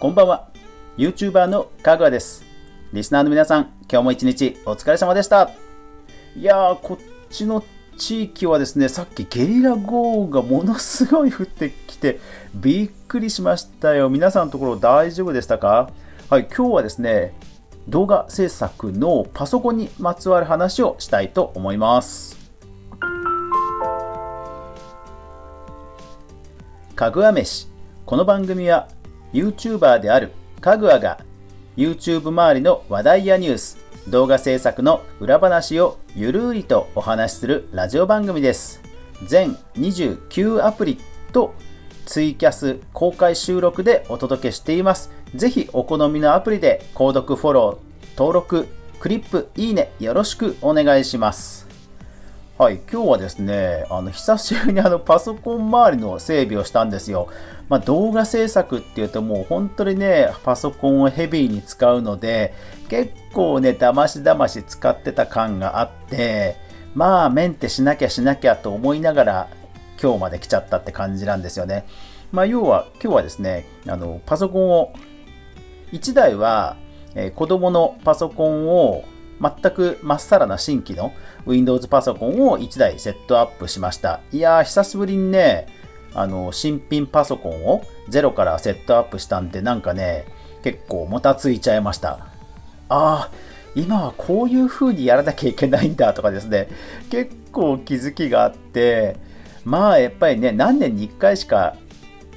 こんばんは。YouTuber のかぐわです。リスナーの皆さん、今日も一日お疲れ様でした。いやー、こっちの地域はですね、さっきゲリラ豪雨がものすごい降ってきて、びっくりしましたよ。皆さんのところ大丈夫でしたか？はい、今日はですね、動画制作のパソコンにまつわる話をしたいと思います。かぐわ飯。この番組は YouTuber であるかぐわが YouTube 周りの話題やニュース、動画制作の裏話をゆるりとお話しするラジオ番組です。全29アプリとツイキャス公開収録でお届けしています。ぜひお好みのアプリで購読フォロー、登録、クリップ、いいねよろしくお願いします。はい、今日はですね、あの久しぶりにあのパソコン周りの整備をしたんですよ。まあ、動画制作っていうともう本当にね、パソコンをヘビーに使うので、結構ね、だましだまし使ってた感があって、まあメンテしなきゃしなきゃと思いながら今日まで来ちゃったって感じなんですよね。まあ要は今日はですね、あのパソコンを1台は、えー、子供のパソコンを全くまっさらな新規の Windows パソコンを1台セットアップしました。いやー、久しぶりにね、あの、新品パソコンをゼロからセットアップしたんで、なんかね、結構もたついちゃいました。ああ、今はこういう風にやらなきゃいけないんだとかですね、結構気づきがあって、まあやっぱりね、何年に1回しか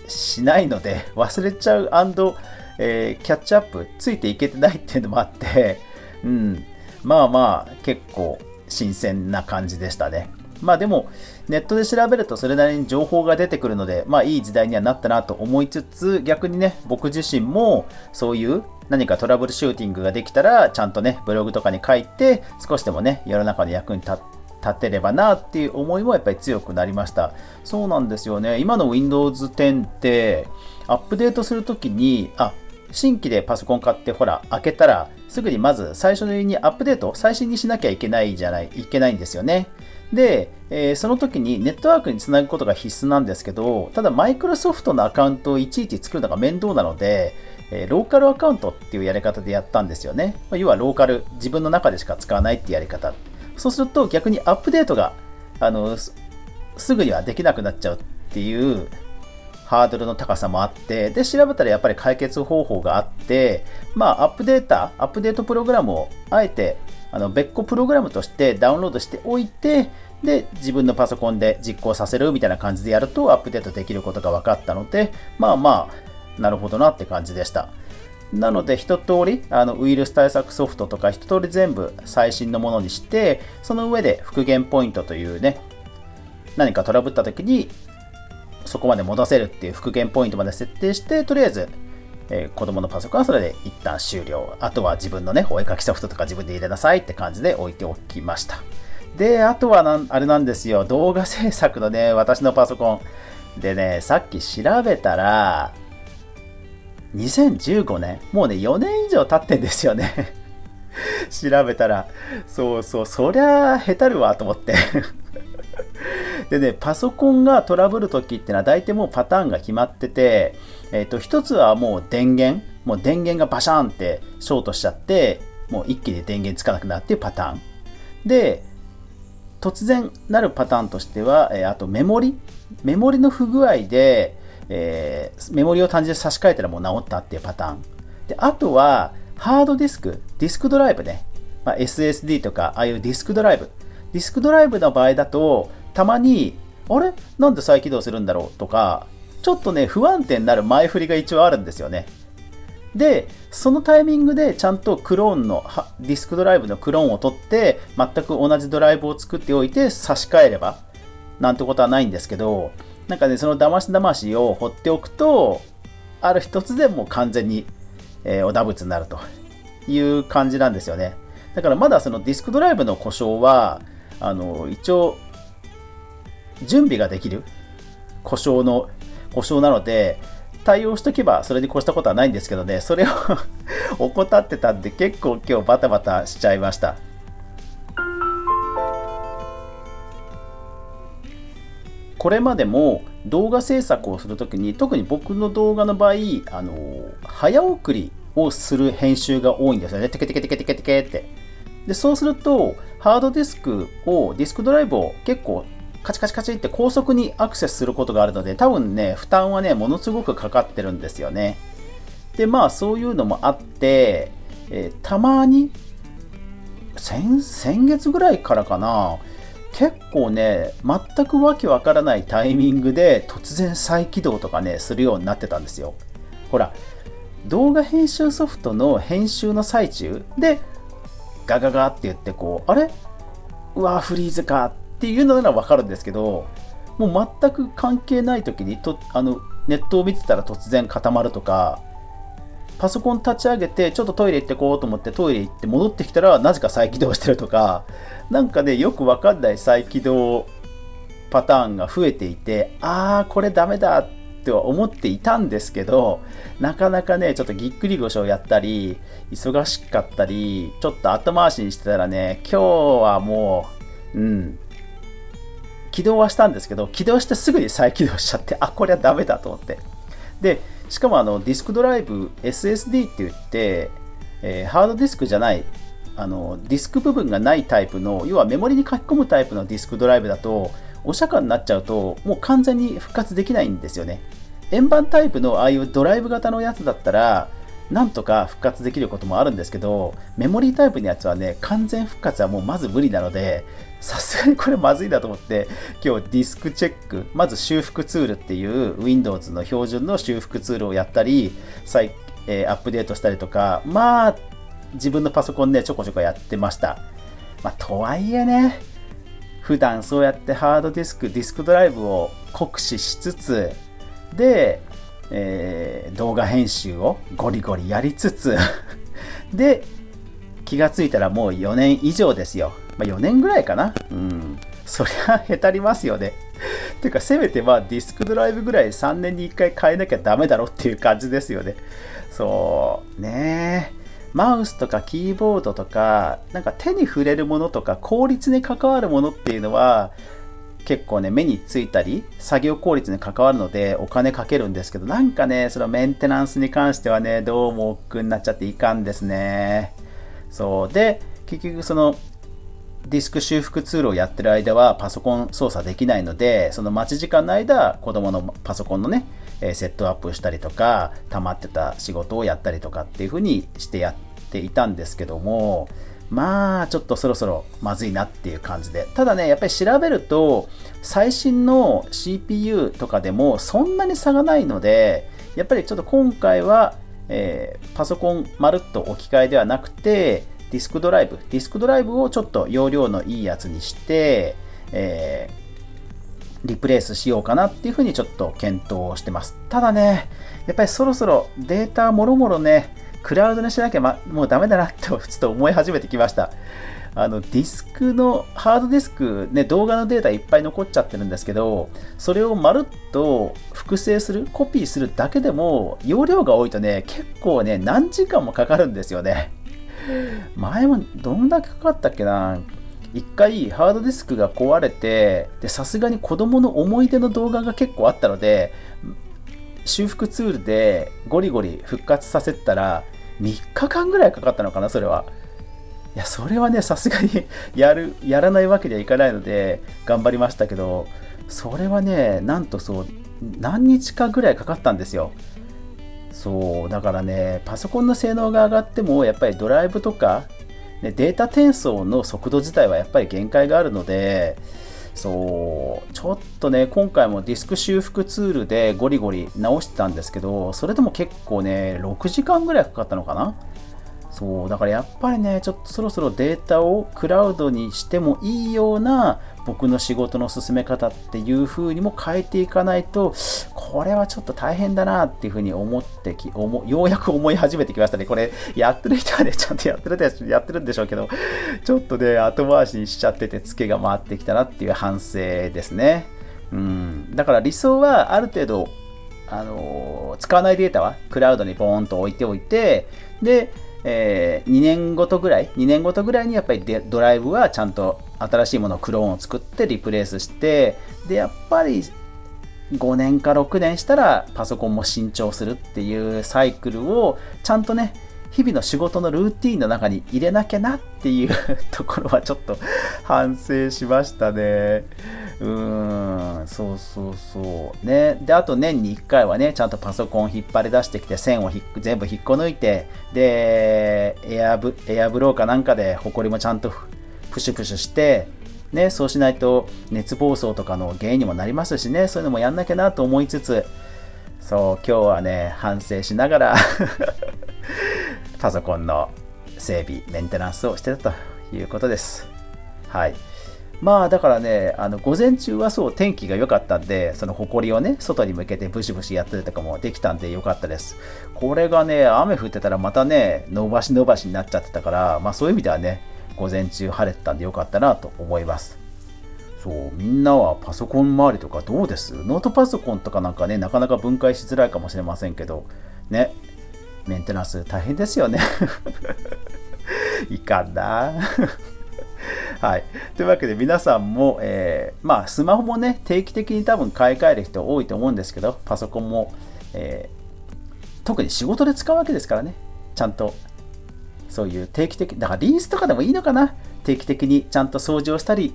しないので、忘れちゃうえー、キャッチアップついていけてないっていうのもあって、うん、まあまあ結構新鮮な感じでしたね。まあでも、ネットで調べるとそれなりに情報が出てくるので、まあいい時代にはなったなと思いつつ、逆にね、僕自身もそういう何かトラブルシューティングができたら、ちゃんとね、ブログとかに書いて、少しでもね、世の中の役に立立てればなっていう思いもやっぱり強くなりました。そうなんですよね。今の Windows 10って、アップデートするときに、あ、新規でパソコン買ってほら、開けたら、すぐにまず最初にアップデート、最新にしなきゃいけないじゃない、いけないんですよね。で、えー、その時にネットワークにつなぐことが必須なんですけど、ただマイクロソフトのアカウントをいちいち作るのが面倒なので、えー、ローカルアカウントっていうやり方でやったんですよね。要はローカル、自分の中でしか使わないっていうやり方。そうすると逆にアップデートが、あの、すぐにはできなくなっちゃうっていうハードルの高さもあって、で、調べたらやっぱり解決方法があって、まあ、アップデータ、アップデートプログラムをあえて、あの、別個プログラムとしてダウンロードしておいて、で、自分のパソコンで実行させるみたいな感じでやるとアップデートできることが分かったので、まあまあ、なるほどなって感じでした。なので、一通り、あの、ウイルス対策ソフトとか一通り全部最新のものにして、その上で復元ポイントというね、何かトラブった時にそこまで戻せるっていう復元ポイントまで設定して、とりあえず、えー、子供のパソコンはそれで一旦終了。あとは自分のね、お絵かきソフトとか自分で入れなさいって感じで置いておきました。で、あとはな、あれなんですよ、動画制作のね、私のパソコン。でね、さっき調べたら、2015年、もうね、4年以上経ってんですよね。調べたら、そうそう、そりゃ、へたるわと思って でね、パソコンがトラブるときってのは大体もうパターンが決まってて、えっ、ー、と、一つはもう電源、もう電源がバシャーンってショートしちゃって、もう一気に電源つかなくなるっていうパターン。で、突然なるパターンとしては、えー、あとメモリメモリの不具合で、えー、メモリを単純に差し替えたらもう治ったっていうパターン。で、あとは、ハードディスク、ディスクドライブね。まあ、SSD とか、ああいうディスクドライブ。ディスクドライブの場合だと、たまに、あれ？なんで再起動するんだろう？とか、ちょっとね、不安定になる前振りが一応あるんですよね。で、そのタイミングでちゃんとクローンの、ディスクドライブのクローンを取って、全く同じドライブを作っておいて差し替えれば、なんてことはないんですけど、なんかね、その騙し騙しを放っておくと、ある日突然もう完全に、えー、お打物になるという感じなんですよね。だからまだそのディスクドライブの故障は、あの、一応準備ができる。故障の、故障なので、対応しとけばそれに越したことはないんですけどね、それを 怠ってたんで結構今日バタバタしちゃいました。これまでも動画制作をするときに特に僕の動画の場合あの早送りをする編集が多いんですよね。テケテケテケテケテケって。でそうするとハードディスクをディスクドライブを結構カチカチカチって高速にアクセスすることがあるので多分ね負担はねものすごくかかってるんですよね。でまあそういうのもあって、えー、たまに先先月ぐらいからかな結構ね全くわけわからないタイミングで突然再起動とかねするようになってたんですよ。ほら動画編集ソフトの編集の最中でガガガって言ってこうあれ？うわフリーズかっっていうのならわかるんですけどもう全く関係ない時にとあのネットを見てたら突然固まるとかパソコン立ち上げてちょっとトイレ行ってこうと思ってトイレ行って戻ってきたらなぜか再起動してるとかなんかねよくわかんない再起動パターンが増えていてああこれダメだっては思っていたんですけどなかなかねちょっとぎっくり腰をやったり忙しかったりちょっと後回しにしてたらね今日はもううん起動はしたんですけど起動してすぐに再起動しちゃってあこれはダメだと思って。でしかもあのディスクドライブ SSD って言って、えー、ハードディスクじゃないあのディスク部分がないタイプの要はメモリに書き込むタイプのディスクドライブだとお釈迦になっちゃうともう完全に復活できないんですよね。円盤タイプのああいうドライブ型のやつだったらなんとか復活できることもあるんですけどメモリータイプのやつはね完全復活はもうまず無理なのでさすがにこれまずいなと思って今日ディスクチェックまず修復ツールっていう Windows の標準の修復ツールをやったり再、えー、アップデートしたりとかまあ自分のパソコンでちょこちょこやってました。まあとはいえね普段そうやってハードディスクディスクドライブを酷使しつつでえー、動画編集をゴリゴリやりつつ で、気がついたらもう4年以上ですよ。まあ、4年ぐらいかな。うん。そりゃへたりますよね。てか、せめてまあディスクドライブぐらい3年に1回変えなきゃダメだろっていう感じですよね。そうねえマウスとかキーボードとか、なんか手に触れるものとか効率に関わるものっていうのは、結構ね、目についたり、作業効率に関わるのでお金かけるんですけど、なんかね、そのメンテナンスに関してはね、どうも億劫になっちゃっていかんですね。そう。で、結局その、ディスク修復ツールをやってる間はパソコン操作できないので、その待ち時間の間、子供のパソコンのね、セットアップしたりとか、溜まってた仕事をやったりとかっていう風にしてやっていたんですけども、まあちょっとそろそろまずいなっていう感じで。ただねやっぱり調べると最新の CPU とかでもそんなに差がないのでやっぱりちょっと今回は、えー、パソコンまるっと置き換えではなくてディスクドライブ。ディスクドライブをちょっと容量のいいやつにして、えー、リプレイスしようかなっていうふうにちょっと検討してます。ただねやっぱりそろそろデータもろもろねクラウドにしなきゃ、ま、もうダメだなとちょっと思い始めてきました。あのディスクのハードディスク、ね、動画のデータいっぱい残っちゃってるんですけど、それをまるっと複製する、コピーするだけでも、容量が多いとね、結構ね、何時間もかかるんですよね。前もどんだけかかったっけな一回ハードディスクが壊れて、さすがに子供の思い出の動画が結構あったので、修復ツールでゴリゴリ復活させたら3日間ぐらいかかったのかなそれは。いやそれはねさすがに やるやらないわけにはいかないので頑張りましたけどそれはねなんとそう何日かぐらいかかったんですよ。そうだからねパソコンの性能が上がってもやっぱりドライブとか、ね、データ転送の速度自体はやっぱり限界があるのでそうちょっとね今回もディスク修復ツールでゴリゴリ直してたんですけどそれでも結構ね6時間ぐらいかかったのかな？そうだからやっぱりねちょっとそろそろデータをクラウドにしてもいいような僕の仕事の進め方っていう風にも変えていかないとこれはちょっと大変だなっていう風に思ってき思ようやく思い始めてきましたね。これやってる人はねちゃんとやってるやってるんでしょうけどちょっとね後回しにしちゃっててツケが回ってきたなっていう反省ですね。うん。だから理想はある程度あの、使わないデータはクラウドにボーンと置いておいてでえー、2年ごとぐらい、2年ごとぐらいにやっぱりドライブはちゃんと新しいものクローンを作ってリプレイスして、で、やっぱり5年か6年したらパソコンも新調するっていうサイクルをちゃんとね日々の仕事のルーティンの中に入れなきゃなっていうところはちょっと反省しましたね。うーん、そうそうそう。ね。で、あと年に1回はね、ちゃんとパソコン引っ張り出してきて、線を全部引っこ抜いて、で、エアブエアブローかなんかで、ホコリもちゃんとプシュプシュして、ね、そうしないと熱暴走とかの原因にもなりますしね、そういうのもやんなきゃなと思いつつ、そう、今日はね、反省しながら パソコンの整備、メンテナンスをしてたということです。はい。まあだからね、あの午前中はそう天気が良かったんで、その埃をね、外に向けてブシブシやったりとかもできたんで良かったです。これがね、雨降ってたらまたね、伸ばし伸ばしになっちゃってたから、まあそういう意味ではね、午前中晴れてたんで良かったなと思います。そう、みんなはパソコン周りとかどうです？ノートパソコンとかなんかね、なかなか分解しづらいかもしれませんけど、ね、メンテナンス大変ですよね いかんな はい。というわけで皆さんも、えー、まあスマホもね、定期的に多分買い替える人多いと思うんですけど、パソコンも、えー、特に仕事で使うわけですからね、ちゃんとそういう定期的、だからリースとかでもいいのかな定期的にちゃんと掃除をしたり、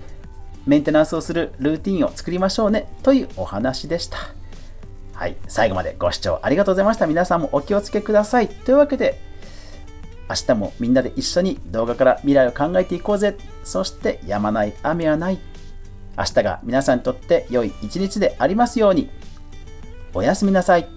メンテナンスをするルーティンを作りましょうねというお話でした。はい、最後までご視聴ありがとうございました。皆さんもお気をつけください。というわけで、明日もみんなで一緒に動画から未来を考えていこうぜ。そして止まない雨はない。明日が皆さんにとって良い一日でありますように。おやすみなさい。